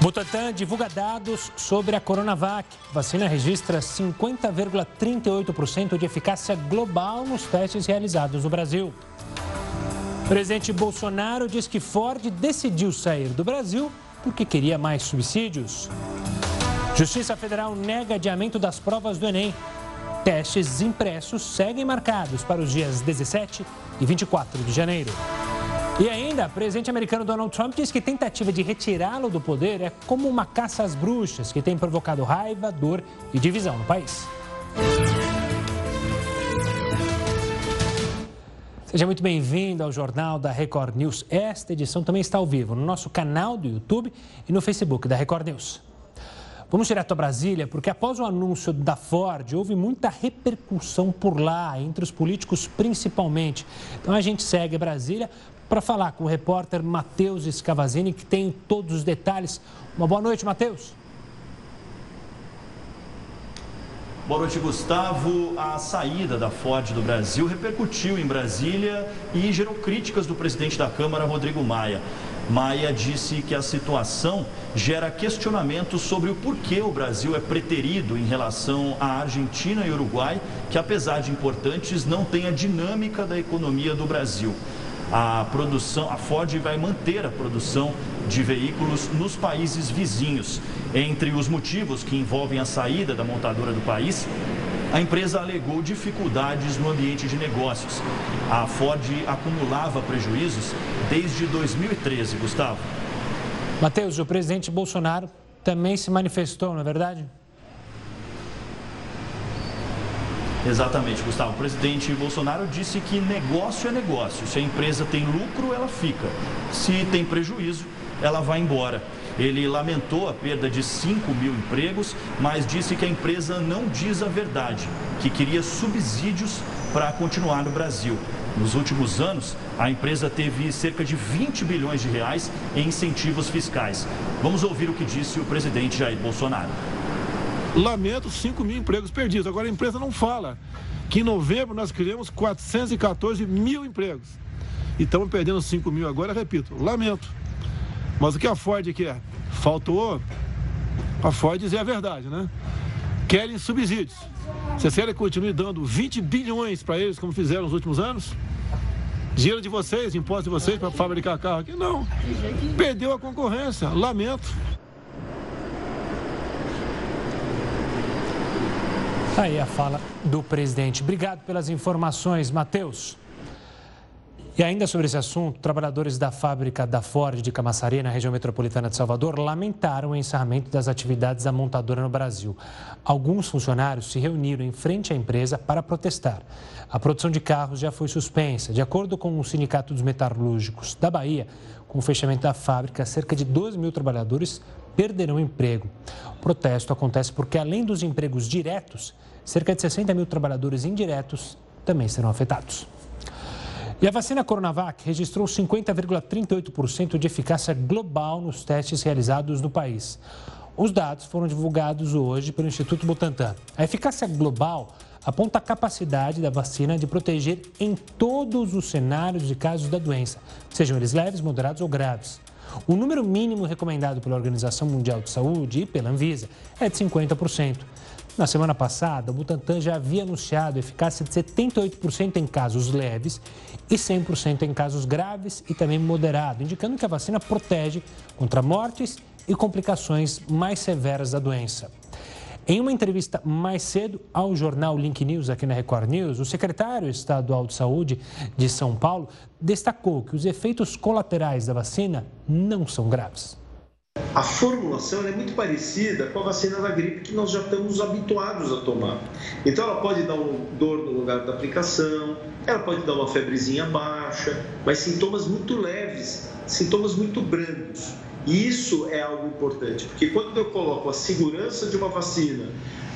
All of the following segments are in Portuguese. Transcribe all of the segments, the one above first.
Butantan divulga dados sobre a Coronavac. Vacina registra 50,38% de eficácia global nos testes realizados no Brasil. Presidente Bolsonaro diz que Ford decidiu sair do Brasil porque queria mais subsídios. Justiça Federal nega adiamento das provas do Enem. Testes impressos seguem marcados para os dias 17 e 24 de janeiro. E ainda, o presidente americano Donald Trump diz que tentativa de retirá-lo do poder é como uma caça às bruxas que tem provocado raiva, dor e divisão no país. Seja muito bem-vindo ao Jornal da Record News. Esta edição também está ao vivo no nosso canal do YouTube e no Facebook da Record News. Vamos direto a Brasília, porque após o anúncio da Ford, houve muita repercussão por lá, entre os políticos principalmente. Então a gente segue Brasília para falar com o repórter Matheus Scavazini, que tem todos os detalhes. Uma boa noite, Matheus. Boa noite, Gustavo. A saída da Ford do Brasil repercutiu em Brasília e gerou críticas do presidente da Câmara, Rodrigo Maia. Maia disse que a situação gera questionamentos sobre o porquê o Brasil é preterido em relação à Argentina e Uruguai, que apesar de importantes, não têm a dinâmica da economia do Brasil a produção, a Ford vai manter a produção de veículos nos países vizinhos. Entre os motivos que envolvem a saída da montadora do país, a empresa alegou dificuldades no ambiente de negócios. A Ford acumulava prejuízos desde 2013, Gustavo. Matheus, o presidente Bolsonaro também se manifestou, não é verdade? Exatamente, Gustavo. O presidente Bolsonaro disse que negócio é negócio. Se a empresa tem lucro, ela fica. Se tem prejuízo, ela vai embora. Ele lamentou a perda de 5 mil empregos, mas disse que a empresa não diz a verdade, que queria subsídios para continuar no Brasil. Nos últimos anos, a empresa teve cerca de 20 bilhões de reais em incentivos fiscais. Vamos ouvir o que disse o presidente Jair Bolsonaro. Lamento 5 mil empregos perdidos. Agora a empresa não fala que em novembro nós criamos 414 mil empregos. E estamos perdendo 5 mil agora, repito, lamento. Mas o que a Ford quer? Faltou a Ford dizer a verdade, né? Querem subsídios. Vocês querem que continue dando 20 bilhões para eles, como fizeram nos últimos anos? Dinheiro de vocês, imposto de vocês para fabricar carro aqui? Não. Perdeu a concorrência. Lamento. Tá aí a fala do presidente. Obrigado pelas informações, Matheus. E ainda sobre esse assunto, trabalhadores da fábrica da Ford de Camaçari, na região metropolitana de Salvador, lamentaram o encerramento das atividades da montadora no Brasil. Alguns funcionários se reuniram em frente à empresa para protestar. A produção de carros já foi suspensa. De acordo com o Sindicato dos Metalúrgicos da Bahia, com o fechamento da fábrica, cerca de 12 mil trabalhadores perderão emprego. O protesto acontece porque, além dos empregos diretos, cerca de 60 mil trabalhadores indiretos também serão afetados. E a vacina Coronavac registrou 50,38% de eficácia global nos testes realizados no país. Os dados foram divulgados hoje pelo Instituto Butantan. A eficácia global aponta a capacidade da vacina de proteger em todos os cenários de casos da doença, sejam eles leves, moderados ou graves. O número mínimo recomendado pela Organização Mundial de Saúde e pela Anvisa é de 50%. Na semana passada, o Butantan já havia anunciado eficácia de 78% em casos leves e 100% em casos graves e também moderados, indicando que a vacina protege contra mortes e complicações mais severas da doença. Em uma entrevista mais cedo ao jornal Link News aqui na Record News, o secretário estadual de saúde de São Paulo destacou que os efeitos colaterais da vacina não são graves. A formulação é muito parecida com a vacina da gripe que nós já estamos habituados a tomar. Então, ela pode dar um dor no lugar da aplicação, ela pode dar uma febrezinha baixa, mas sintomas muito leves, sintomas muito brandos. E isso é algo importante, porque quando eu coloco a segurança de uma vacina,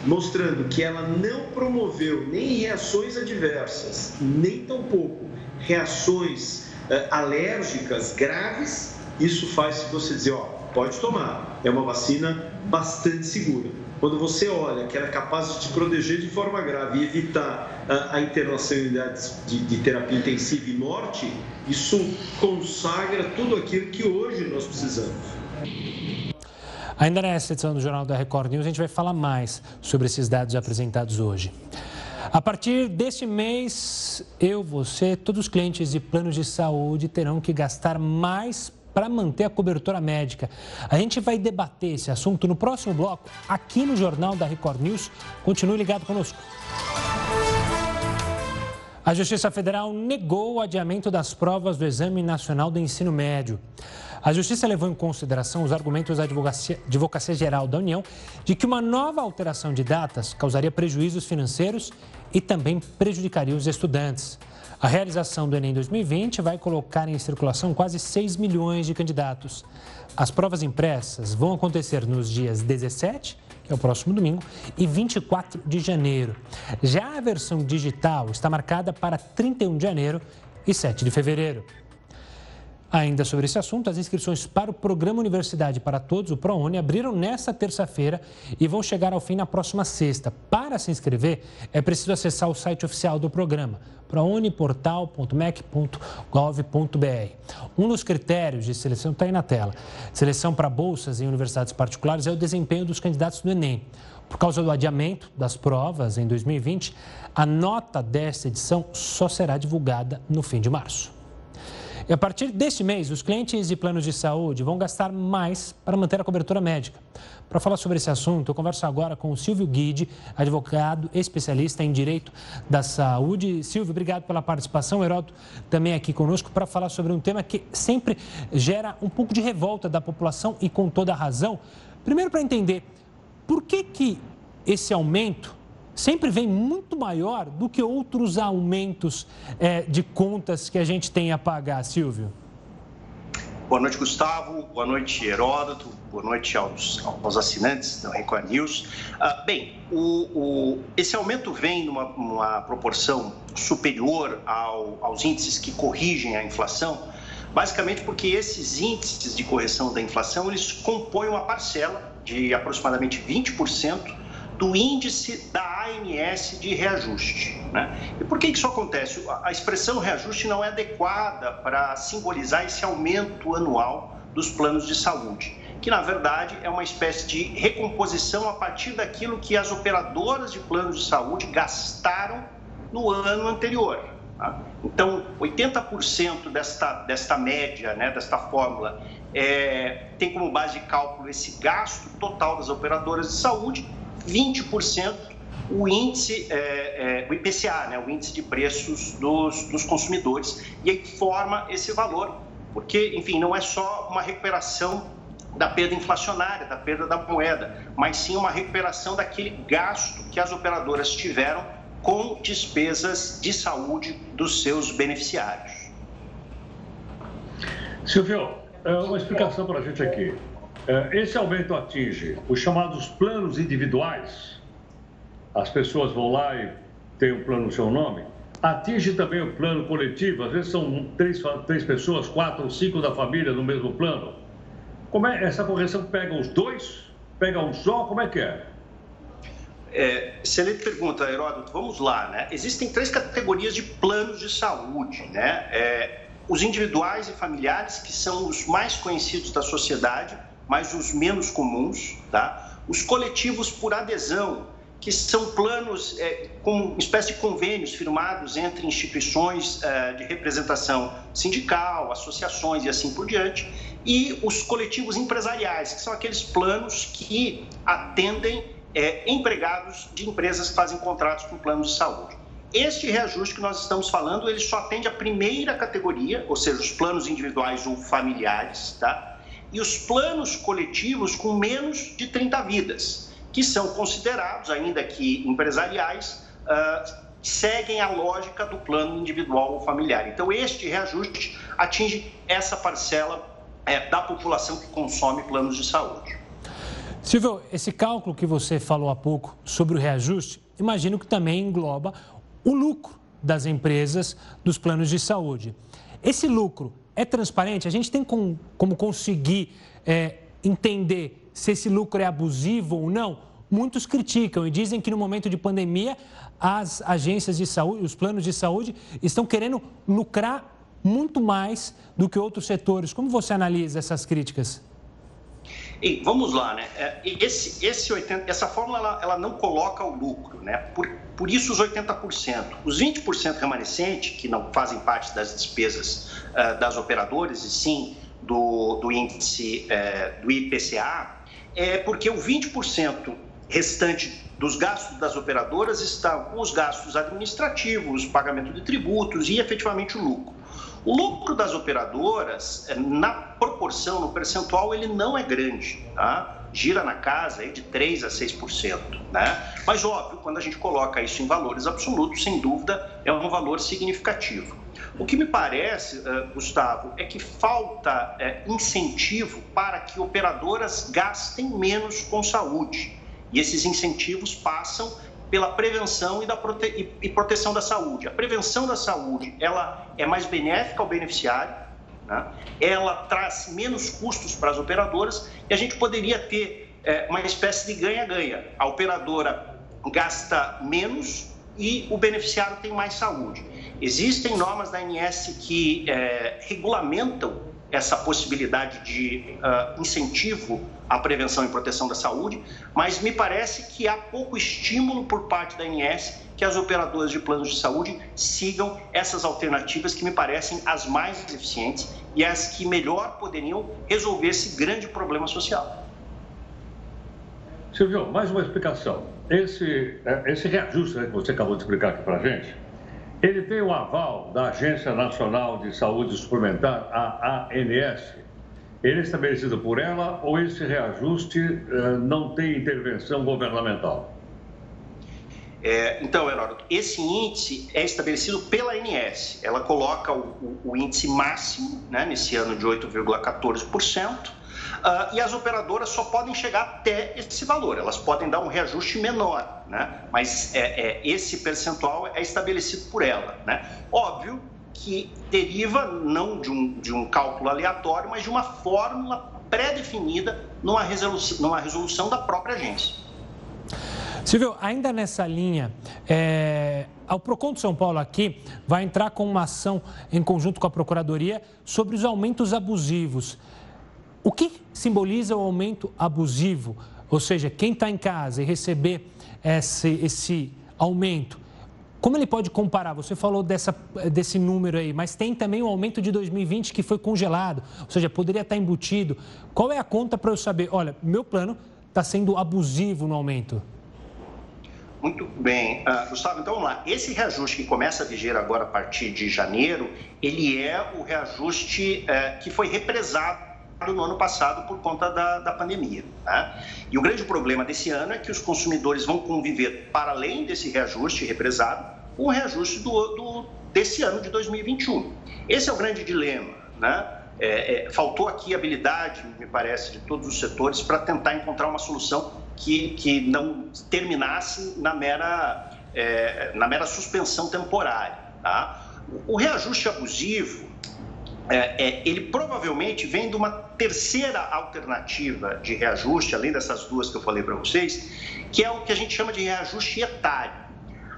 mostrando que ela não promoveu nem reações adversas, nem tampouco reações uh, alérgicas graves, isso faz você dizer, ó, pode tomar. É uma vacina bastante segura. Quando você olha que ela é capaz de te proteger de forma grave e evitar a, a internação em unidades de, de terapia intensiva e morte, isso consagra tudo aquilo que hoje nós precisamos. Ainda nessa edição do Jornal da Record News, a gente vai falar mais sobre esses dados apresentados hoje. A partir deste mês, eu, você, todos os clientes de planos de saúde terão que gastar mais para manter a cobertura médica. A gente vai debater esse assunto no próximo bloco, aqui no Jornal da Record News. Continue ligado conosco. A Justiça Federal negou o adiamento das provas do Exame Nacional do Ensino Médio. A Justiça levou em consideração os argumentos da Advocacia, Advocacia Geral da União de que uma nova alteração de datas causaria prejuízos financeiros e também prejudicaria os estudantes. A realização do Enem 2020 vai colocar em circulação quase 6 milhões de candidatos. As provas impressas vão acontecer nos dias 17 que é o próximo domingo, e 24 de janeiro. Já a versão digital está marcada para 31 de janeiro e 7 de fevereiro. Ainda sobre esse assunto, as inscrições para o Programa Universidade para Todos, o ProUni, abriram nesta terça-feira e vão chegar ao fim na próxima sexta. Para se inscrever, é preciso acessar o site oficial do programa, prouniportal.mec.gov.br. Um dos critérios de seleção está aí na tela. Seleção para bolsas em universidades particulares é o desempenho dos candidatos do Enem. Por causa do adiamento das provas em 2020, a nota desta edição só será divulgada no fim de março. E a partir deste mês, os clientes de planos de saúde vão gastar mais para manter a cobertura médica. Para falar sobre esse assunto, eu converso agora com o Silvio Guide, advogado especialista em direito da saúde. Silvio, obrigado pela participação. Heródoto também aqui conosco para falar sobre um tema que sempre gera um pouco de revolta da população e com toda a razão. Primeiro, para entender por que, que esse aumento sempre vem muito maior do que outros aumentos é, de contas que a gente tem a pagar, Silvio. Boa noite, Gustavo. Boa noite, Heródoto. Boa noite aos, aos assinantes da Record News. Ah, bem, o, o, esse aumento vem numa, numa proporção superior ao, aos índices que corrigem a inflação, basicamente porque esses índices de correção da inflação eles compõem uma parcela de aproximadamente 20% do índice da ANS de reajuste. Né? E por que isso acontece? A expressão reajuste não é adequada para simbolizar esse aumento anual dos planos de saúde, que na verdade é uma espécie de recomposição a partir daquilo que as operadoras de planos de saúde gastaram no ano anterior. Tá? Então, 80% desta, desta média, né, desta fórmula, é, tem como base de cálculo esse gasto total das operadoras de saúde 20% o índice, é, é, o IPCA, né, o índice de preços dos, dos consumidores, e aí forma esse valor, porque, enfim, não é só uma recuperação da perda inflacionária, da perda da moeda, mas sim uma recuperação daquele gasto que as operadoras tiveram com despesas de saúde dos seus beneficiários. Silvio, é uma explicação para a gente aqui. É, esse aumento atinge os chamados planos individuais. As pessoas vão lá e têm um plano no seu nome. Atinge também o plano coletivo. Às vezes são três, três pessoas, quatro ou cinco da família no mesmo plano. Como é essa correção? Pega os dois? Pega um só? Como é que é? É, excelente pergunta, Heródoto. Vamos lá, né? Existem três categorias de planos de saúde, né? É, os individuais e familiares, que são os mais conhecidos da sociedade, mas os menos comuns, tá? Os coletivos por adesão, que são planos é, com espécie de convênios firmados entre instituições é, de representação sindical, associações e assim por diante, e os coletivos empresariais, que são aqueles planos que atendem é, empregados de empresas que fazem contratos com planos de saúde. Este reajuste que nós estamos falando, ele só atende a primeira categoria, ou seja, os planos individuais ou familiares, tá? E os planos coletivos com menos de 30 vidas, que são considerados, ainda que empresariais, uh, seguem a lógica do plano individual ou familiar. Então, este reajuste atinge essa parcela é, da população que consome planos de saúde. Silvio, esse cálculo que você falou há pouco sobre o reajuste, imagino que também engloba o lucro das empresas dos planos de saúde. Esse lucro é transparente? A gente tem com, como conseguir é, entender se esse lucro é abusivo ou não? Muitos criticam e dizem que no momento de pandemia as agências de saúde, os planos de saúde estão querendo lucrar muito mais do que outros setores. Como você analisa essas críticas? E vamos lá, né? É, esse, esse 80, essa fórmula ela, ela, não coloca o lucro, né? Por, por isso os 80%. Os 20% remanescentes, que não fazem parte das despesas uh, das operadoras, e sim do, do índice uh, do IPCA, é porque o 20% restante dos gastos das operadoras estão com os gastos administrativos, pagamento de tributos e efetivamente o lucro. O lucro das operadoras, eh, na proporção, no percentual, ele não é grande, tá? gira na casa aí de 3 a 6%. Né? Mas, óbvio, quando a gente coloca isso em valores absolutos, sem dúvida, é um valor significativo. O que me parece, uh, Gustavo, é que falta uh, incentivo para que operadoras gastem menos com saúde. E esses incentivos passam pela prevenção e, da prote... e proteção da saúde. A prevenção da saúde ela é mais benéfica ao beneficiário, né? ela traz menos custos para as operadoras e a gente poderia ter é, uma espécie de ganha-ganha. A operadora gasta menos e o beneficiário tem mais saúde. Existem normas da ANS que é, regulamentam essa possibilidade de uh, incentivo à prevenção e proteção da saúde, mas me parece que há pouco estímulo por parte da ANS que as operadoras de planos de saúde sigam essas alternativas que me parecem as mais eficientes e as que melhor poderiam resolver esse grande problema social. Silvio, mais uma explicação. Esse, é, esse reajuste né, que você acabou de explicar aqui para a gente, ele tem o aval da Agência Nacional de Saúde Suplementar, a ANS. Ele é estabelecido por ela ou esse reajuste uh, não tem intervenção governamental? É, então, Heródoto, esse índice é estabelecido pela ANS. Ela coloca o, o, o índice máximo, né, nesse ano de 8,14%, Uh, e as operadoras só podem chegar até esse valor, elas podem dar um reajuste menor, né? mas é, é, esse percentual é estabelecido por ela. Né? Óbvio que deriva não de um, de um cálculo aleatório, mas de uma fórmula pré-definida numa resolução, numa resolução da própria agência. Silvio, ainda nessa linha, é, o Procon de São Paulo aqui vai entrar com uma ação em conjunto com a Procuradoria sobre os aumentos abusivos. O que simboliza o aumento abusivo? Ou seja, quem está em casa e receber esse, esse aumento, como ele pode comparar? Você falou dessa, desse número aí, mas tem também o aumento de 2020 que foi congelado, ou seja, poderia estar embutido. Qual é a conta para eu saber? Olha, meu plano está sendo abusivo no aumento. Muito bem. Uh, Gustavo, então vamos lá. Esse reajuste que começa a viger agora a partir de janeiro, ele é o reajuste uh, que foi represado no ano passado por conta da, da pandemia. Né? E o grande problema desse ano é que os consumidores vão conviver, para além desse reajuste represado, com o reajuste do, do, desse ano de 2021. Esse é o grande dilema. Né? É, é, faltou aqui habilidade, me parece, de todos os setores para tentar encontrar uma solução que, que não terminasse na mera, é, na mera suspensão temporária. Tá? O reajuste abusivo, é, é, ele provavelmente vem de uma terceira alternativa de reajuste, além dessas duas que eu falei para vocês, que é o que a gente chama de reajuste etário.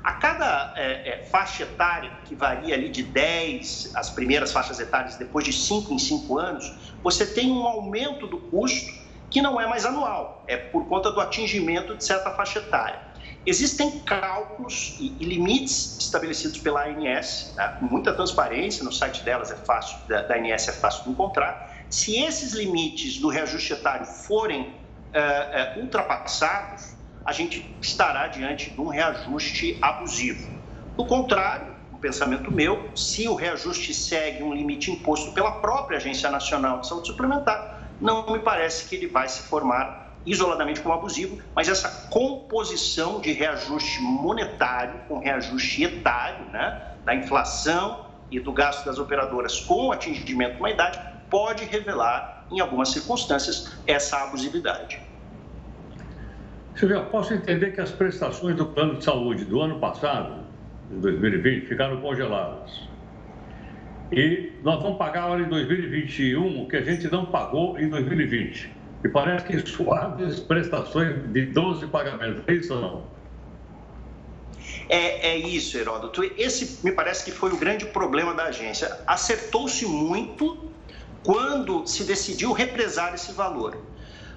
A cada é, é faixa etária, que varia ali de 10, as primeiras faixas etárias, depois de 5 em 5 anos, você tem um aumento do custo que não é mais anual, é por conta do atingimento de certa faixa etária. Existem cálculos e, limites estabelecidos pela ANS, tá? com muita transparência, no site delas é fácil, da, da ANS é fácil de encontrar. Se esses limites do reajuste etário forem uh, uh, ultrapassados, a gente estará diante de um reajuste abusivo. Do contrário, o pensamento meu, se o reajuste segue um limite imposto pela própria Agência Nacional de Saúde Suplementar, não me parece que ele vai se formar isoladamente como abusivo, mas essa composição de reajuste monetário com reajuste etário, né, da inflação e do gasto das operadoras com o atingimento de uma idade, pode revelar, em algumas circunstâncias, essa abusividade. Silvia, posso entender que as prestações do plano de saúde do ano passado, de 2020, ficaram congeladas. E nós vamos pagar agora em 2021 o que a gente não pagou em 2020. E parece que suaves prestações de 12 pagamentos. É isso ou não? É, é isso, Heródoto. Esse me parece que foi o grande problema da agência. Acertou-se muito quando se decidiu represar esse valor.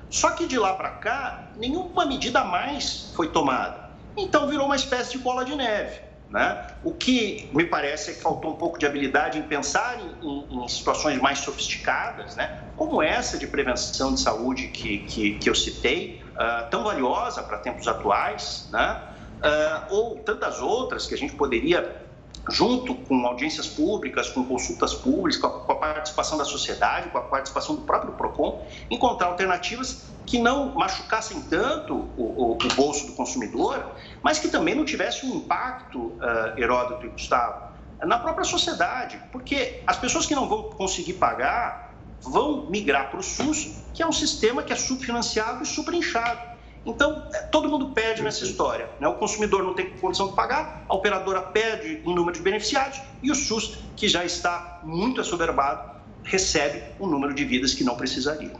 Só que de lá para cá, nenhuma medida mais foi tomada. Então virou uma espécie de bola de neve. Né? O que me parece é que faltou um pouco de habilidade em pensar em, em situações mais sofisticadas, né? como essa de prevenção de saúde que, que, que eu citei, uh, tão valiosa para tempos atuais, né? Uh, ou tantas outras que a gente poderia junto com audiências públicas, com consultas públicas, com a, com a, participação da sociedade, com a participação do próprio PROCON, encontrar alternativas que não machucassem tanto o, o, o bolso do consumidor, mas que também não tivessem um impacto, uh, Heródoto e Gustavo, na própria sociedade, porque as pessoas que não vão conseguir pagar vão migrar para o SUS, que é um sistema que é subfinanciado e superinchado. Então, é, todo mundo perde nessa história. Né? O consumidor não tem condição de pagar, a operadora perde em número de beneficiários e o SUS, que já está muito assoberbado, recebe um número de vidas que não precisaria.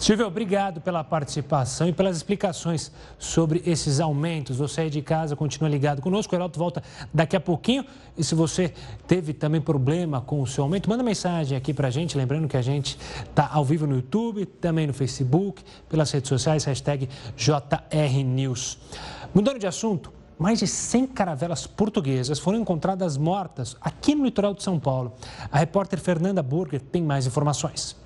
Silvio, obrigado pela participação e pelas explicações sobre esses aumentos. Você aí de casa continua ligado conosco. O Heraldo volta daqui a pouquinho. E se você teve também problema com o seu aumento, manda mensagem aqui para a gente. Lembrando que a gente está ao vivo no YouTube, também no Facebook, pelas redes sociais, hashtag JRNews. Mudando de assunto, mais de 100 caravelas portuguesas foram encontradas mortas aqui no litoral de São Paulo. A repórter Fernanda Burger tem mais informações.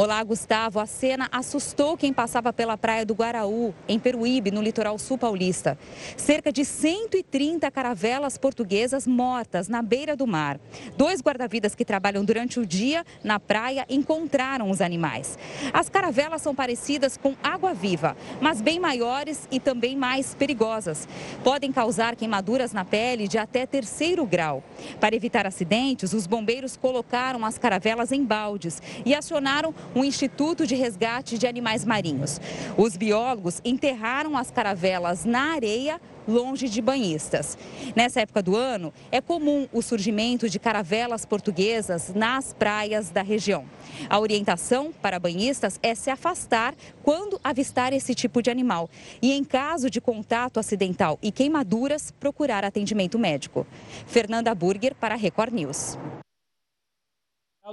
Olá, Gustavo. A cena assustou quem passava pela praia do Guaraú, em Peruíbe, no litoral sul paulista. Cerca de 130 caravelas portuguesas mortas na beira do mar. Dois guarda-vidas que trabalham durante o dia na praia encontraram os animais. As caravelas são parecidas com água-viva, mas bem maiores e também mais perigosas. Podem causar queimaduras na pele de até terceiro grau. Para evitar acidentes, os bombeiros colocaram as caravelas em baldes e acionaram um instituto de resgate de animais marinhos. Os biólogos enterraram as caravelas na areia longe de banhistas. Nessa época do ano, é comum o surgimento de caravelas portuguesas nas praias da região. A orientação para banhistas é se afastar quando avistar esse tipo de animal e, em caso de contato acidental e queimaduras, procurar atendimento médico. Fernanda Burger para Record News.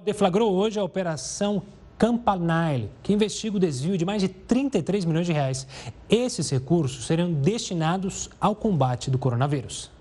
Deflagrou hoje a operação Campanile, que investiga o desvio de mais de 33 milhões de reais. Esses recursos seriam destinados ao combate do coronavírus.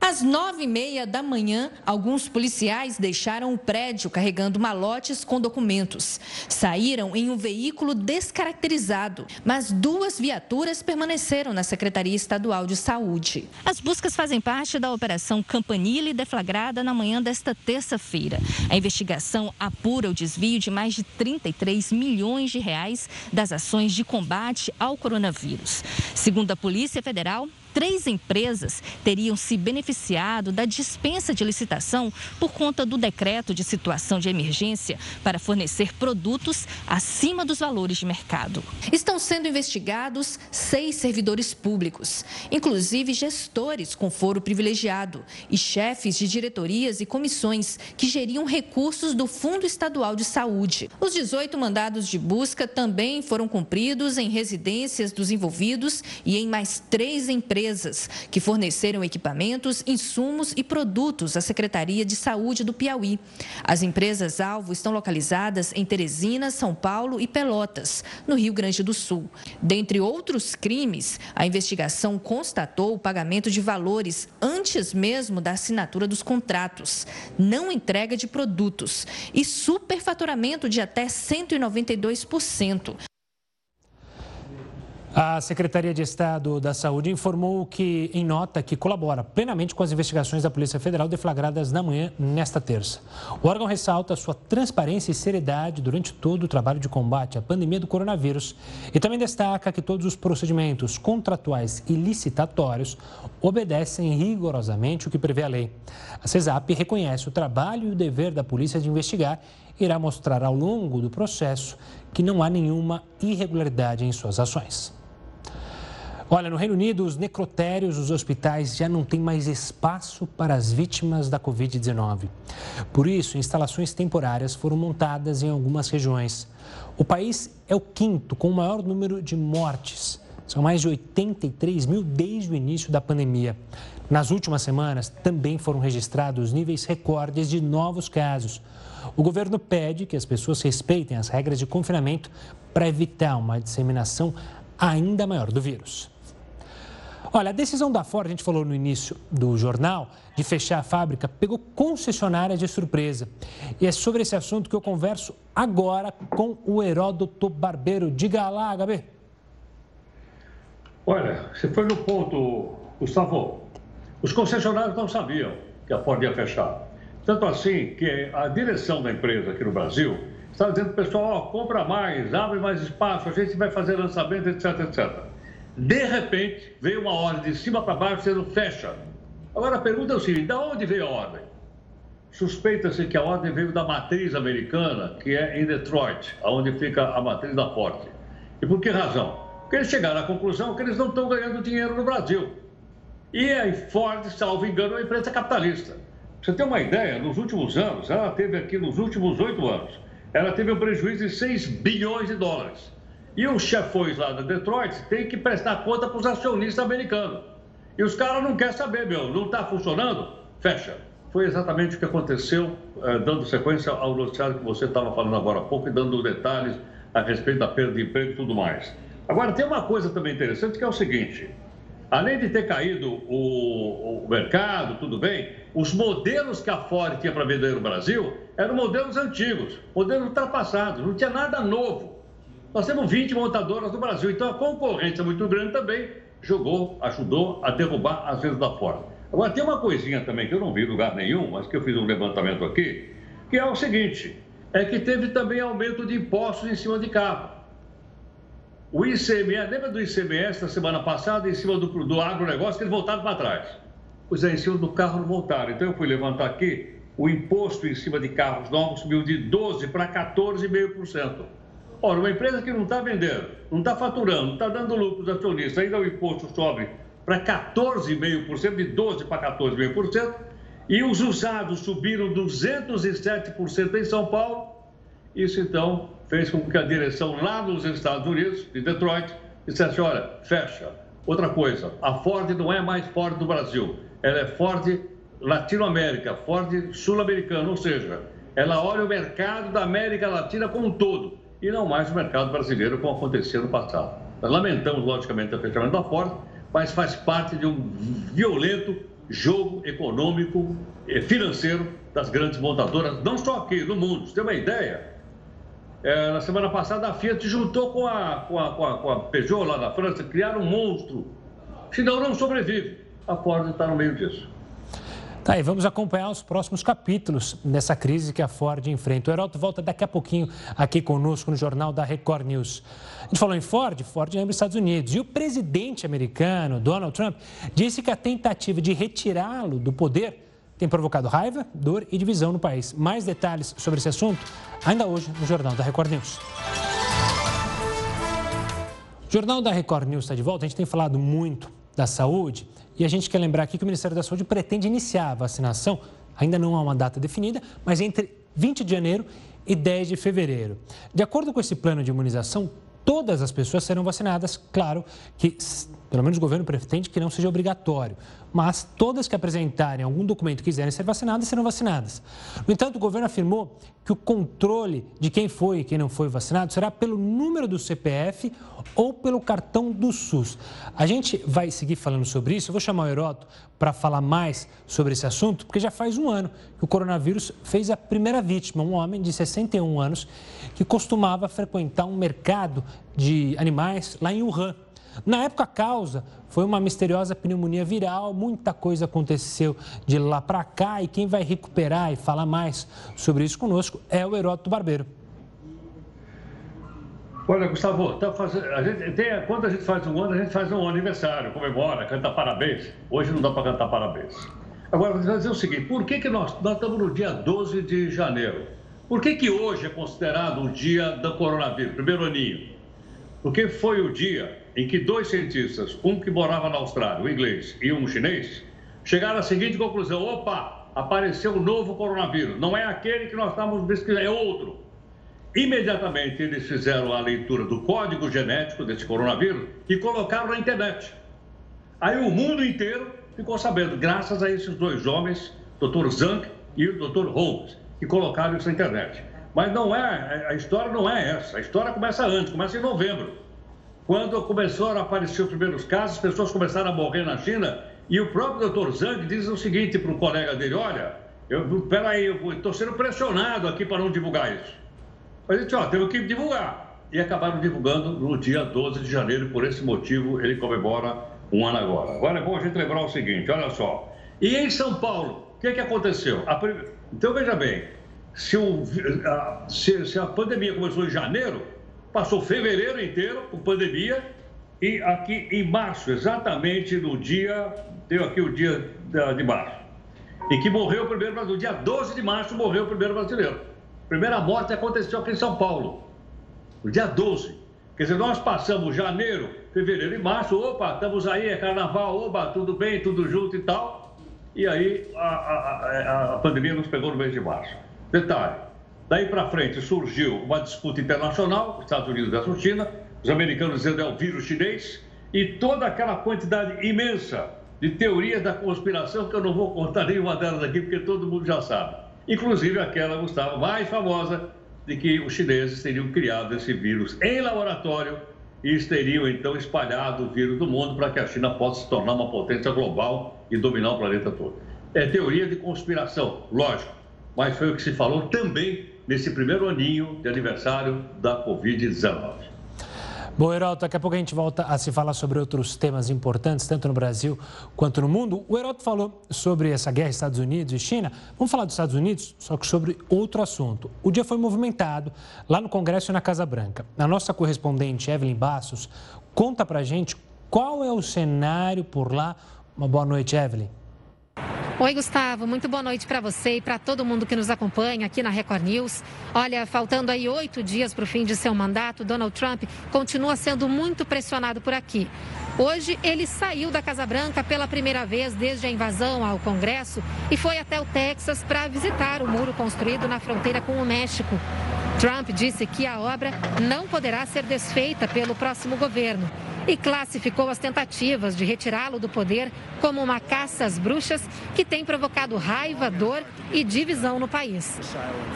Às nove e meia da manhã, alguns policiais deixaram o prédio carregando malotes com documentos. Saíram em um veículo descaracterizado, mas duas viaturas permaneceram na Secretaria Estadual de Saúde. As buscas fazem parte da Operação Campanile, deflagrada na manhã desta terça-feira. A investigação apura o desvio de mais de 33 milhões de reais das ações de combate ao coronavírus. Segundo a Polícia Federal, três empresas teriam se beneficiado da dispensa de licitação por conta do decreto de situação de emergência para fornecer produtos acima dos valores de mercado. Estão sendo investigados seis servidores públicos, inclusive gestores com foro privilegiado e chefes de diretorias e comissões que geriam recursos do Fundo Estadual de Saúde. Os 18 mandados de busca também foram cumpridos em residências dos envolvidos e em mais três empresas empresas que forneceram equipamentos, insumos e produtos à Secretaria de Saúde do Piauí. As empresas-alvo estão localizadas em Teresina, São Paulo e Pelotas, no Rio Grande do Sul. Dentre outros crimes, a investigação constatou o pagamento de valores antes mesmo da assinatura dos contratos, não entrega de produtos e superfaturamento de até 192%. A Secretaria de Estado da Saúde informou que, em nota, que colabora plenamente com as investigações da Polícia Federal deflagradas na manhã nesta terça. O órgão ressalta sua transparência e seriedade durante todo o trabalho de combate à pandemia do coronavírus e também destaca que todos os procedimentos contratuais e licitatórios obedecem rigorosamente o que prevê a lei. A CESAP reconhece o trabalho e o dever da polícia de investigar e irá mostrar ao longo do processo que não há nenhuma irregularidade em suas ações. Olha, no Reino Unido, os necrotérios dos hospitais já não têm mais espaço para as vítimas da Covid-19. Por isso, instalações temporárias foram montadas em algumas regiões. O país é o quinto com o maior número de mortes. São mais de 83 mil desde o início da pandemia. Nas últimas semanas, também foram registrados níveis recordes de novos casos. O governo pede que as pessoas respeitem as regras de confinamento para evitar uma disseminação ainda maior do vírus. Olha, a decisão da Ford, a gente falou no início do jornal, de fechar a fábrica, pegou concessionária de surpresa. E é sobre esse assunto que eu converso agora com o Heródoto Barbeiro. Diga lá, Gabi. Olha, você foi no ponto, Gustavo. Os concessionários não sabiam que a Ford ia fechar. Tanto assim que a direção da empresa aqui no Brasil está dizendo o pessoal, ó, compra mais, abre mais espaço, a gente vai fazer lançamento, etc, etc. De repente, veio uma ordem de cima para baixo dizendo fecha. Agora a pergunta é o seguinte: de onde veio a ordem? Suspeita-se que a ordem veio da matriz americana, que é em Detroit, onde fica a matriz da Ford. E por que razão? Porque eles chegaram à conclusão que eles não estão ganhando dinheiro no Brasil. E a Ford, salvo engano, é uma empresa capitalista. Pra você ter uma ideia, nos últimos anos, ela teve aqui nos últimos oito anos, ela teve um prejuízo de 6 bilhões de dólares. E os chefões lá da Detroit têm que prestar conta para os acionistas americanos. E os caras não querem saber, meu, não está funcionando? Fecha. Foi exatamente o que aconteceu, eh, dando sequência ao noticiário que você estava falando agora há pouco e dando detalhes a respeito da perda de emprego e tudo mais. Agora, tem uma coisa também interessante que é o seguinte: além de ter caído o, o mercado, tudo bem, os modelos que a Ford tinha para vender no Brasil eram modelos antigos, modelos ultrapassados, não tinha nada novo. Nós temos 20 montadoras no Brasil, então a concorrência muito grande também jogou, ajudou a derrubar as vendas da Ford. Agora, tem uma coisinha também que eu não vi em lugar nenhum, mas que eu fiz um levantamento aqui, que é o seguinte: é que teve também aumento de impostos em cima de carro. O ICMS, lembra do ICMS da semana passada, em cima do, do agronegócio, que eles voltaram para trás? Pois é, em cima do carro não voltaram. Então eu fui levantar aqui, o imposto em cima de carros novos subiu de 12% para 14,5%. Ora, uma empresa que não está vendendo, não está faturando, não está dando lucro aos acionistas, ainda o imposto sobe para 14,5%, de 12% para 14,5%, e os usados subiram 207% em São Paulo. Isso, então, fez com que a direção lá nos Estados Unidos, de Detroit, dissesse, olha, fecha. Outra coisa, a Ford não é mais Ford do Brasil, ela é Ford Latinoamérica, Ford sul-americana, ou seja, ela olha o mercado da América Latina como um todo e não mais o mercado brasileiro, como acontecia no passado. Nós lamentamos, logicamente, o fechamento da Ford, mas faz parte de um violento jogo econômico e financeiro das grandes montadoras, não só aqui, no mundo. Você tem uma ideia? É, na semana passada, a Fiat juntou com a, com, a, com, a, com a Peugeot lá na França, criaram um monstro. Senão, não sobrevive. A Ford está no meio disso. Tá, e vamos acompanhar os próximos capítulos dessa crise que a Ford enfrenta. O Heroto volta daqui a pouquinho aqui conosco no Jornal da Record News. A gente falou em Ford, Ford é nos Estados Unidos. E o presidente americano, Donald Trump, disse que a tentativa de retirá-lo do poder tem provocado raiva, dor e divisão no país. Mais detalhes sobre esse assunto ainda hoje no Jornal da Record News. O Jornal da Record News está de volta. A gente tem falado muito da saúde e a gente quer lembrar aqui que o Ministério da Saúde pretende iniciar a vacinação, ainda não há uma data definida, mas entre 20 de janeiro e 10 de fevereiro. De acordo com esse plano de imunização, todas as pessoas serão vacinadas. Claro que, pelo menos o governo pretende que não seja obrigatório mas todas que apresentarem algum documento quiserem ser vacinadas serão vacinadas. No entanto, o governo afirmou que o controle de quem foi e quem não foi vacinado será pelo número do CPF ou pelo cartão do SUS. A gente vai seguir falando sobre isso. Eu vou chamar o Heroto para falar mais sobre esse assunto, porque já faz um ano que o coronavírus fez a primeira vítima, um homem de 61 anos que costumava frequentar um mercado de animais lá em Wuhan. Na época, a causa foi uma misteriosa pneumonia viral, muita coisa aconteceu de lá para cá e quem vai recuperar e falar mais sobre isso conosco é o Heródoto Barbeiro. Olha, Gustavo, tá fazendo, a gente tem, quando a gente faz um ano, a gente faz um aniversário, comemora, canta parabéns. Hoje não dá para cantar parabéns. Agora, vou dizer o seguinte, por que, que nós, nós estamos no dia 12 de janeiro? Por que, que hoje é considerado o dia do coronavírus, primeiro aninho? Porque foi o dia em que dois cientistas, um que morava na Austrália, um inglês, e um chinês, chegaram à seguinte conclusão: opa, apareceu um novo coronavírus. Não é aquele que nós estávamos pesquisando, é outro. Imediatamente eles fizeram a leitura do código genético desse coronavírus e colocaram na internet. Aí o mundo inteiro ficou sabendo, graças a esses dois homens, Dr. Zank e o Dr. Holmes. e colocaram isso na internet. Mas não é, a história não é essa. A história começa antes, começa em novembro. Quando começaram a aparecer os primeiros casos, as pessoas começaram a morrer na China e o próprio Dr. Zhang diz o seguinte para o colega dele, olha, eu, peraí, eu estou sendo pressionado aqui para não divulgar isso. Mas a gente, ó, temos que divulgar. E acabaram divulgando no dia 12 de janeiro, por esse motivo ele comemora um ano agora. Agora é bom a gente lembrar o seguinte, olha só. E em São Paulo, o que, que aconteceu? Então, veja bem, se, o, a, se, se a pandemia começou em janeiro, passou fevereiro inteiro com pandemia e aqui em março, exatamente no dia, deu aqui o dia de março, e que morreu o primeiro brasileiro, dia 12 de março morreu o primeiro brasileiro. Primeira morte aconteceu aqui em São Paulo, no dia 12. Quer dizer, nós passamos janeiro, fevereiro e março, opa, estamos aí, é carnaval, opa, tudo bem, tudo junto e tal. E aí a, a, a pandemia nos pegou no mês de março. Detalhe, daí para frente surgiu uma disputa internacional, Estados Unidos versus China, os americanos dizendo é o vírus chinês, e toda aquela quantidade imensa de teorias da conspiração, que eu não vou contar nenhuma delas aqui, porque todo mundo já sabe. Inclusive aquela, Gustavo, mais famosa, de que os chineses teriam criado esse vírus em laboratório e teriam então espalhado o vírus do mundo para que a China possa se tornar uma potência global e dominar o planeta todo. É teoria de conspiração, lógico, mas foi o que se falou também nesse primeiro aninho de aniversário da Covid-19. Bom, Heroto, daqui a pouco a gente volta a se falar sobre outros temas importantes, tanto no Brasil quanto no mundo. O Heroto falou sobre essa guerra Estados Unidos e China. Vamos falar dos Estados Unidos, só que sobre outro assunto. O dia foi movimentado lá no Congresso e na Casa Branca. A nossa correspondente Evelyn Bassos conta pra gente qual é o cenário por lá. Uma boa noite, Evelyn. Oi, Gustavo. Muito boa noite para você e para todo mundo que nos acompanha aqui na Record News. Olha, faltando aí oito dias para o fim de seu mandato, Donald Trump continua sendo muito pressionado por aqui. Hoje, ele saiu da Casa Branca pela primeira vez desde a invasão ao Congresso e foi até o Texas para visitar o muro construído na fronteira com o México. Trump disse que a obra não poderá ser desfeita pelo próximo governo e classificou as tentativas de retirá-lo do poder como uma caça às bruxas que tem provocado raiva, dor e divisão no país.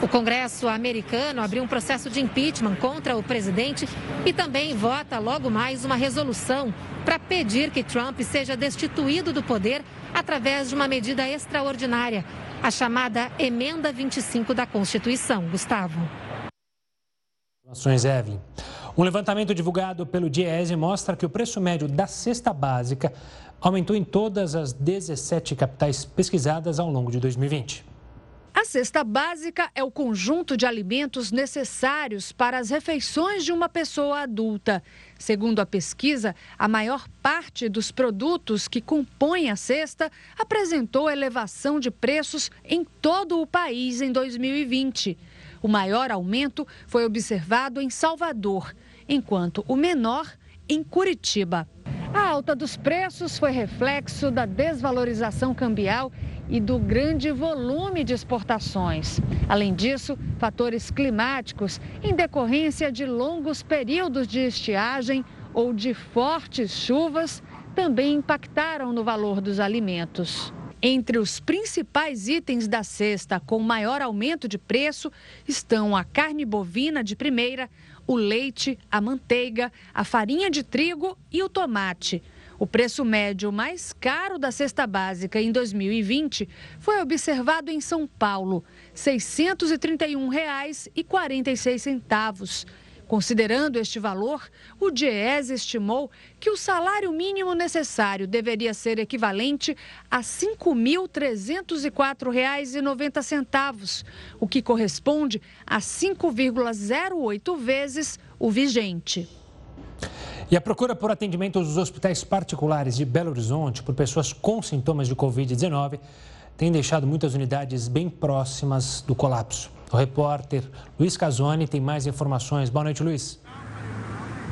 O Congresso americano abriu um processo de impeachment contra o presidente e também vota logo mais uma resolução para pedir que Trump seja destituído do poder através de uma medida extraordinária, a chamada Emenda 25 da Constituição. Gustavo. Evelyn. Um levantamento divulgado pelo Diese mostra que o preço médio da cesta básica aumentou em todas as 17 capitais pesquisadas ao longo de 2020. A cesta básica é o conjunto de alimentos necessários para as refeições de uma pessoa adulta. Segundo a pesquisa, a maior parte dos produtos que compõem a cesta apresentou elevação de preços em todo o país em 2020. O maior aumento foi observado em Salvador, enquanto o menor em Curitiba. A alta dos preços foi reflexo da desvalorização cambial e do grande volume de exportações. Além disso, fatores climáticos em decorrência de longos períodos de estiagem ou de fortes chuvas também impactaram no valor dos alimentos. Entre os principais itens da cesta com maior aumento de preço estão a carne bovina de primeira, o leite, a manteiga, a farinha de trigo e o tomate. O preço médio mais caro da cesta básica em 2020 foi observado em São Paulo, R$ 631,46. Considerando este valor, o DIES estimou que o salário mínimo necessário deveria ser equivalente a R$ 5.304,90, o que corresponde a 5,08 vezes o vigente. E a procura por atendimentos dos hospitais particulares de Belo Horizonte por pessoas com sintomas de Covid-19 tem deixado muitas unidades bem próximas do colapso. O repórter Luiz Casoni tem mais informações. Boa noite, Luiz.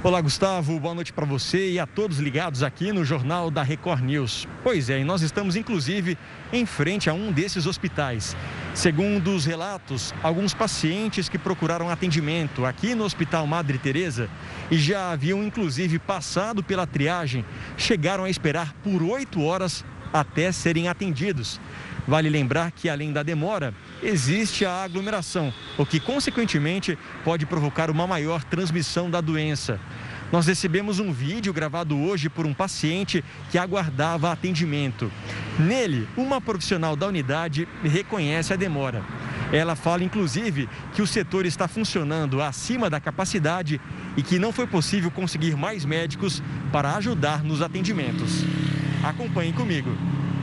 Olá, Gustavo. Boa noite para você e a todos ligados aqui no Jornal da Record News. Pois é, e nós estamos inclusive em frente a um desses hospitais. Segundo os relatos, alguns pacientes que procuraram atendimento aqui no Hospital Madre Teresa e já haviam inclusive passado pela triagem, chegaram a esperar por oito horas até serem atendidos. Vale lembrar que, além da demora, existe a aglomeração, o que consequentemente pode provocar uma maior transmissão da doença. Nós recebemos um vídeo gravado hoje por um paciente que aguardava atendimento. Nele, uma profissional da unidade reconhece a demora. Ela fala, inclusive, que o setor está funcionando acima da capacidade e que não foi possível conseguir mais médicos para ajudar nos atendimentos. Acompanhe comigo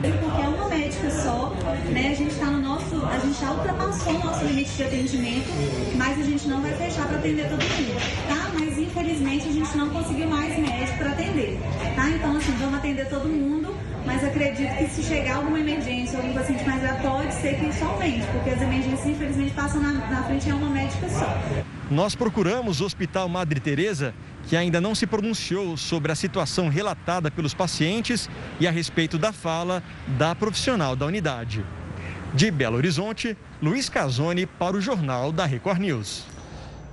porque é uma médica só, né? A gente está no nosso, a gente já ultrapassou o nosso limite de atendimento, mas a gente não vai fechar para atender todo mundo, tá? Mas infelizmente a gente não conseguiu mais médico para atender, tá? Então assim, vamos atender todo mundo, mas acredito que se chegar alguma emergência, algum paciente mais grave, pode ser que isso aumente, porque as emergências infelizmente passam na, na frente é uma médica só. Nós procuramos o Hospital Madre Teresa que ainda não se pronunciou sobre a situação relatada pelos pacientes e a respeito da fala da profissional da unidade. De Belo Horizonte, Luiz Casoni para o Jornal da Record News.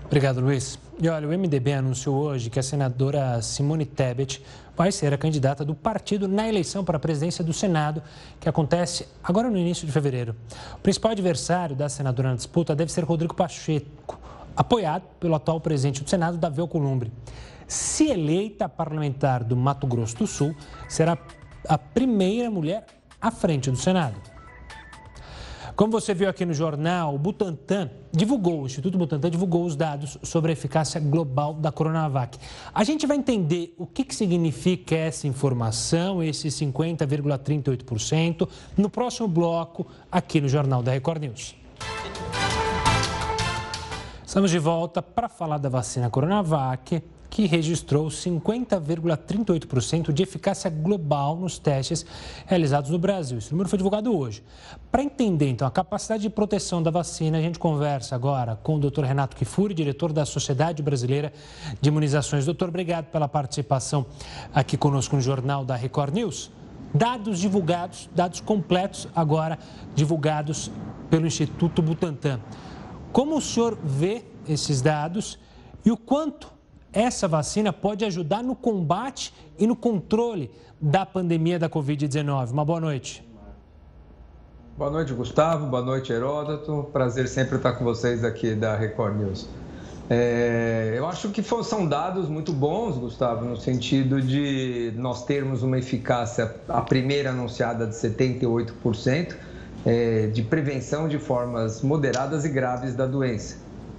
Obrigado, Luiz. E olha, o MDB anunciou hoje que a senadora Simone Tebet vai ser a candidata do partido na eleição para a presidência do Senado, que acontece agora no início de fevereiro. O principal adversário da senadora na disputa deve ser Rodrigo Pacheco, apoiado pelo atual presidente do Senado, Davi Alcolumbre. Se eleita parlamentar do Mato Grosso do Sul, será a primeira mulher à frente do Senado. Como você viu aqui no jornal, o Butantan divulgou, o Instituto Butantan divulgou os dados sobre a eficácia global da Coronavac. A gente vai entender o que, que significa essa informação, esse 50,38%, no próximo bloco aqui no Jornal da Record News. Estamos de volta para falar da vacina Coronavac que registrou 50,38% de eficácia global nos testes realizados no Brasil. Esse número foi divulgado hoje. Para entender, então, a capacidade de proteção da vacina, a gente conversa agora com o Dr. Renato Kifuri, diretor da Sociedade Brasileira de Imunizações. Doutor, obrigado pela participação aqui conosco no Jornal da Record News. Dados divulgados, dados completos agora divulgados pelo Instituto Butantan. Como o senhor vê esses dados e o quanto essa vacina pode ajudar no combate e no controle da pandemia da Covid-19. Uma boa noite. Boa noite, Gustavo. Boa noite, Heródoto. Prazer sempre estar com vocês aqui da Record News. É, eu acho que são dados muito bons, Gustavo, no sentido de nós termos uma eficácia, a primeira anunciada de 78%, é, de prevenção de formas moderadas e graves da doença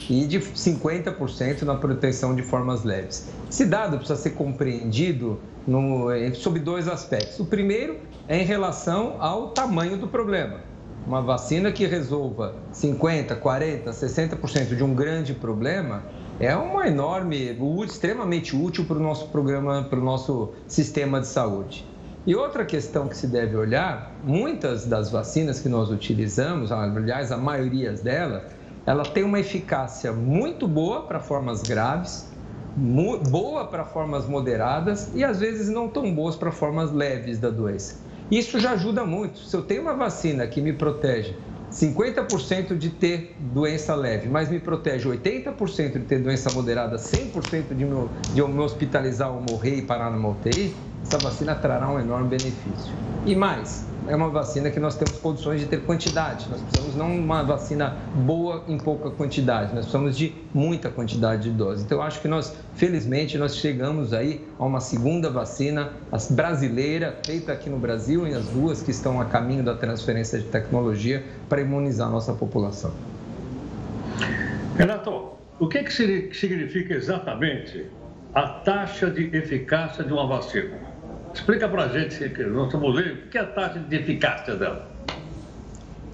e de 50% na proteção de formas leves. Esse dado precisa ser compreendido no, eh, sob dois aspectos. O primeiro é em relação ao tamanho do problema. Uma vacina que resolva 50, 40, 60% de um grande problema é uma enorme, extremamente útil para o nosso programa, para o nosso sistema de saúde. E outra questão que se deve olhar, muitas das vacinas que nós utilizamos, aliás, a maioria delas, ela tem uma eficácia muito boa para formas graves, boa para formas moderadas e às vezes não tão boas para formas leves da doença. Isso já ajuda muito. Se eu tenho uma vacina que me protege 50% de ter doença leve, mas me protege 80% de ter doença moderada, 100% de, meu, de eu me hospitalizar ou morrer e parar numa UTI, essa vacina trará um enorme benefício. E mais, é uma vacina que nós temos condições de ter quantidade. Nós precisamos não uma vacina boa em pouca quantidade, nós precisamos de muita quantidade de doses. Então, eu acho que nós, felizmente, nós chegamos aí a uma segunda vacina brasileira, feita aqui no Brasil, e as duas que estão a caminho da transferência de tecnologia para imunizar a nossa população. Renato, o que, que significa exatamente a taxa de eficácia de uma vacina? Explica para a gente, estamos lendo, o que é a taxa de eficácia dela?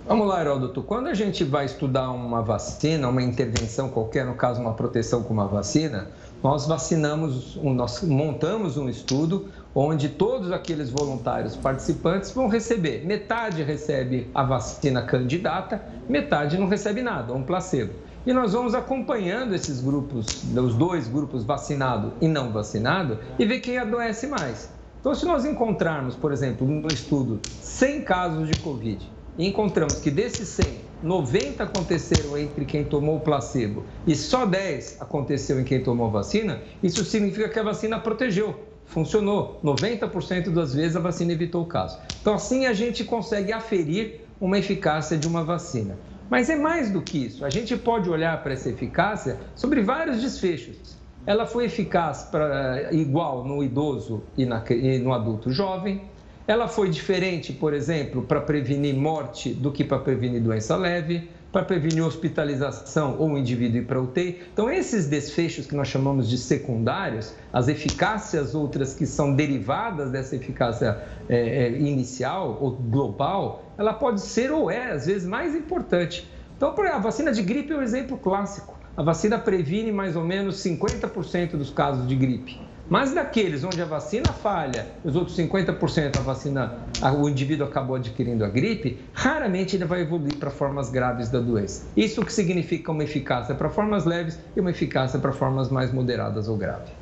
Vamos lá, Heródoto. Quando a gente vai estudar uma vacina, uma intervenção qualquer, no caso uma proteção com uma vacina, nós vacinamos, nós montamos um estudo onde todos aqueles voluntários participantes vão receber. Metade recebe a vacina candidata, metade não recebe nada, um placebo. E nós vamos acompanhando esses grupos, os dois grupos vacinado e não vacinado, e ver quem adoece mais. Então, se nós encontrarmos, por exemplo, no estudo 100 casos de Covid e encontramos que desses 100, 90 aconteceram entre quem tomou o placebo e só 10 aconteceu em quem tomou a vacina, isso significa que a vacina protegeu, funcionou. 90% das vezes a vacina evitou o caso. Então, assim a gente consegue aferir uma eficácia de uma vacina. Mas é mais do que isso. A gente pode olhar para essa eficácia sobre vários desfechos. Ela foi eficaz para igual no idoso e, na, e no adulto jovem. Ela foi diferente, por exemplo, para prevenir morte do que para prevenir doença leve, para prevenir hospitalização ou o indivíduo ir para UTI. Então, esses desfechos que nós chamamos de secundários, as eficácias outras que são derivadas dessa eficácia é, inicial ou global, ela pode ser ou é, às vezes, mais importante. Então, a vacina de gripe é um exemplo clássico. A vacina previne mais ou menos 50% dos casos de gripe. Mas daqueles onde a vacina falha, os outros 50% a vacina, o indivíduo acabou adquirindo a gripe, raramente ele vai evoluir para formas graves da doença. Isso que significa uma eficácia para formas leves e uma eficácia para formas mais moderadas ou graves.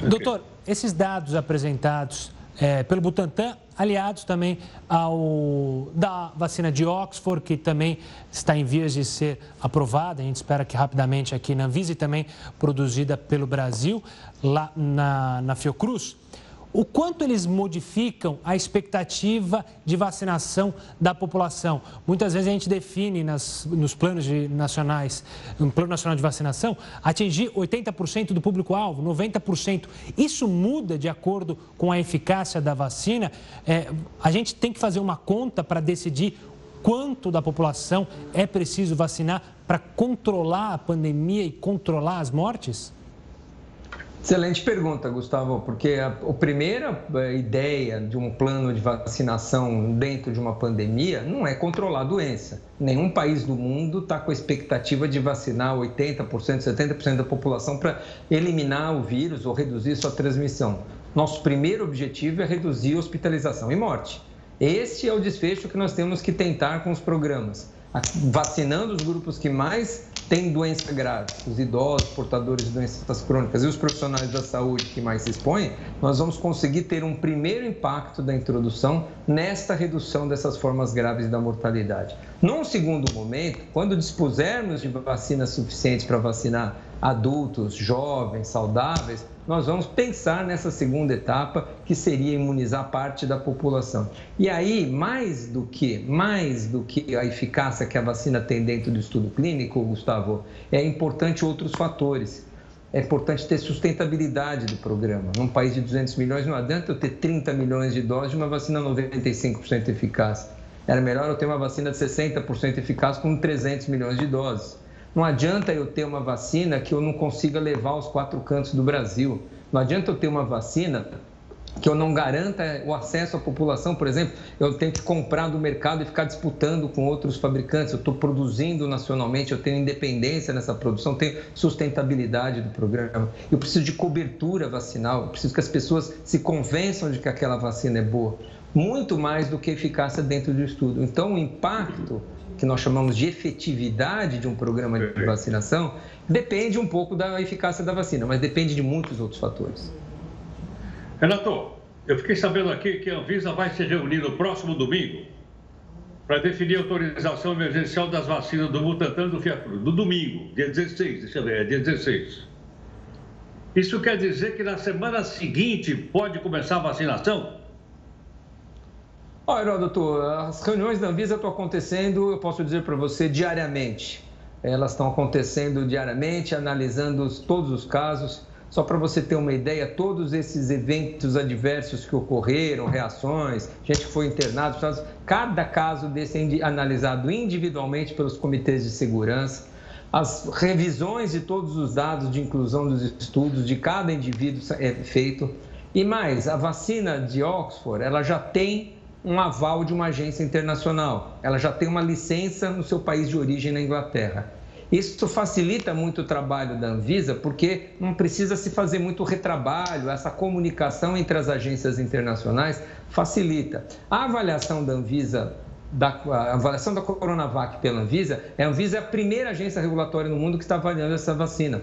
Doutor, esses dados apresentados é, pelo Butantan, aliados também ao da vacina de Oxford, que também está em vias de ser aprovada. A gente espera que rapidamente aqui na Anvisa e também produzida pelo Brasil, lá na, na Fiocruz o quanto eles modificam a expectativa de vacinação da população. Muitas vezes a gente define nas, nos planos de, nacionais, no Plano Nacional de Vacinação, atingir 80% do público-alvo, 90%. Isso muda de acordo com a eficácia da vacina. É, a gente tem que fazer uma conta para decidir quanto da população é preciso vacinar para controlar a pandemia e controlar as mortes? Excelente pergunta, Gustavo, porque a, a, primeira eh, ideia de um plano de vacinação dentro de uma pandemia não é controlar a doença. Nenhum país do mundo está com a expectativa de vacinar 80%, 70% da população para eliminar o vírus ou reduzir sua transmissão. Nosso primeiro objetivo é reduzir hospitalização e morte. Esse é o desfecho que nós temos que tentar com os programas vacinando os grupos que mais têm doença grave, os idosos, portadores de doenças crônicas e os profissionais da saúde que mais se expõem, nós vamos conseguir ter um primeiro impacto da introdução nesta redução dessas formas graves da mortalidade. Num segundo momento, quando dispusermos de vacinas suficientes para vacinar adultos, jovens, saudáveis, nós vamos pensar nessa segunda etapa, que seria imunizar parte da população. E aí, mais do que, mais do que a eficácia que a vacina tem dentro do estudo clínico, Gustavo, é importante outros fatores. É importante ter sustentabilidade do programa. Num país de 200 milhões, não adianta eu ter 30 milhões de doses de uma vacina 95% eficaz. Era melhor eu ter uma vacina de 60% eficaz com 300 milhões de doses. Não adianta eu ter uma vacina que eu não consiga levar aos quatro cantos do Brasil. Não adianta eu ter uma vacina que eu não garanta o acesso à população, por exemplo, eu tenho que comprar do mercado e ficar disputando com outros fabricantes. Eu estou produzindo nacionalmente, eu tenho independência nessa produção, tenho sustentabilidade do programa. Eu preciso de cobertura vacinal, eu preciso que as pessoas se convençam de que aquela vacina é boa. Muito mais do que eficácia dentro do estudo. Então, o impacto que nós chamamos de efetividade de um programa de vacinação, depende um pouco da eficácia da vacina, mas depende de muitos outros fatores. Renato, eu fiquei sabendo aqui que a Anvisa vai se reunir no próximo domingo para definir a autorização emergencial das vacinas do Butantan e do Fiocruz. No domingo, dia 16, deixa eu ver, é dia 16. Isso quer dizer que na semana seguinte pode começar a vacinação? Olha, doutor, as reuniões da Anvisa estão acontecendo, eu posso dizer para você, diariamente. Elas estão acontecendo diariamente, analisando todos os casos. Só para você ter uma ideia, todos esses eventos adversos que ocorreram, reações, gente que foi internado, cada caso desse é analisado individualmente pelos comitês de segurança. As revisões de todos os dados de inclusão dos estudos de cada indivíduo é feito. E mais, a vacina de Oxford, ela já tem um aval de uma agência internacional. Ela já tem uma licença no seu país de origem na Inglaterra. Isso facilita muito o trabalho da Anvisa, porque não precisa se fazer muito retrabalho, essa comunicação entre as agências internacionais facilita. A avaliação da Anvisa, da, a avaliação da Coronavac pela Anvisa, é a Anvisa é a primeira agência regulatória no mundo que está avaliando essa vacina.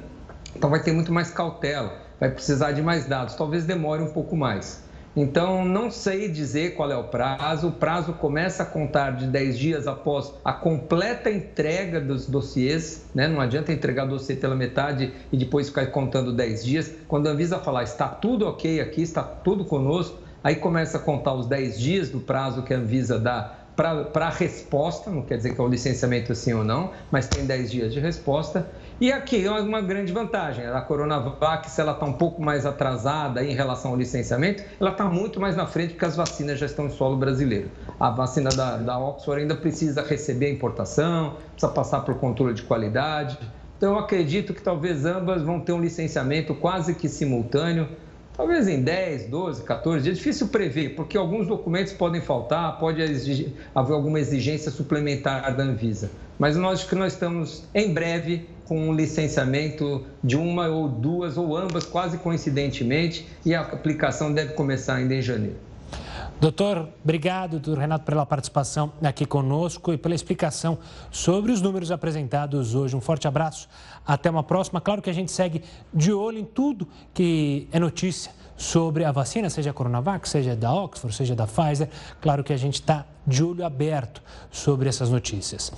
Então vai ter muito mais cautela, vai precisar de mais dados, talvez demore um pouco mais. Então, não sei dizer qual é o prazo. O prazo começa a contar de 10 dias após a completa entrega dos dossiês. Né? Não adianta entregar o dossiê pela metade e depois ficar contando 10 dias. Quando a Anvisa falar está tudo ok aqui, está tudo conosco, aí começa a contar os 10 dias do prazo que a Anvisa dá para a resposta, não quer dizer que é o licenciamento sim ou não, mas tem 10 dias de resposta. E aqui é uma grande vantagem, a Coronavac, se ela está um pouco mais atrasada em relação ao licenciamento, ela está muito mais na frente porque as vacinas já estão em solo brasileiro. A vacina da, da Oxford ainda precisa receber a importação, precisa passar por controle de qualidade. Então, eu acredito que talvez ambas vão ter um licenciamento quase que simultâneo, talvez em 10, 12, 14 dias. Difícil prever, porque alguns documentos podem faltar, pode exigir, haver alguma exigência suplementar da Anvisa. Mas nós que nós estamos em breve com um licenciamento de uma ou duas ou ambas, quase coincidentemente, e a aplicação deve começar ainda em janeiro. Doutor, obrigado, doutor Renato, pela participação aqui conosco e pela explicação sobre os números apresentados hoje. Um forte abraço, até uma próxima. Claro que a gente segue de olho em tudo que é notícia sobre a vacina, seja a Coronavac, seja da Oxford, seja da Pfizer. Claro que a gente está de olho aberto sobre essas notícias.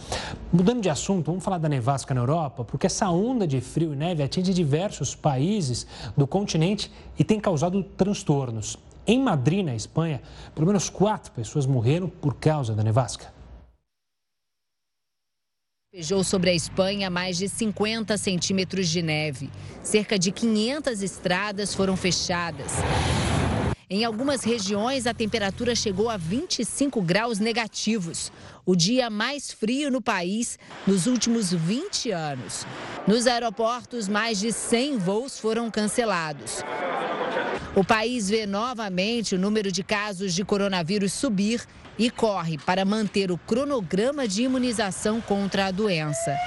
Mudando de assunto, vamos falar da nevasca na Europa, porque essa onda de frio e neve atinge diversos países do continente e tem causado transtornos. Em Madrid, na Espanha, pelo menos quatro pessoas morreram por causa da nevasca. Despejou sobre a Espanha mais de 50 centímetros de neve. Cerca de 500 estradas foram fechadas. Em algumas regiões, a temperatura chegou a 25 graus negativos, o dia mais frio no país nos últimos 20 anos. Nos aeroportos, mais de 100 voos foram cancelados. O país vê novamente o número de casos de coronavírus subir e corre para manter o cronograma de imunização contra a doença.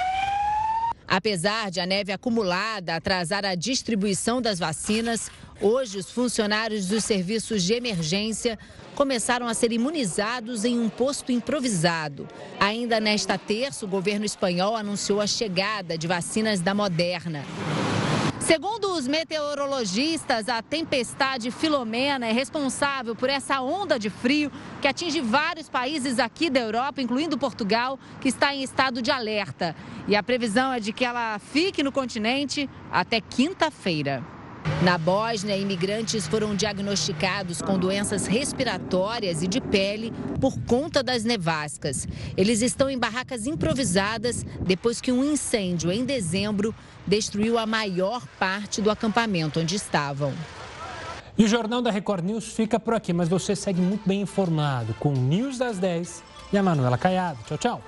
Apesar de a neve acumulada atrasar a distribuição das vacinas, hoje os funcionários dos serviços de emergência começaram a ser imunizados em um posto improvisado. Ainda nesta terça, o governo espanhol anunciou a chegada de vacinas da Moderna. Segundo os meteorologistas, a tempestade Filomena é responsável por essa onda de frio que atinge vários países aqui da Europa, incluindo Portugal, que está em estado de alerta. E a previsão é de que ela fique no continente até quinta-feira. Na Bósnia, imigrantes foram diagnosticados com doenças respiratórias e de pele por conta das nevascas. Eles estão em barracas improvisadas depois que um incêndio em dezembro destruiu a maior parte do acampamento onde estavam. E o Jornal da Record News fica por aqui, mas você segue muito bem informado com o News das 10 e a Manuela Caiado. Tchau, tchau.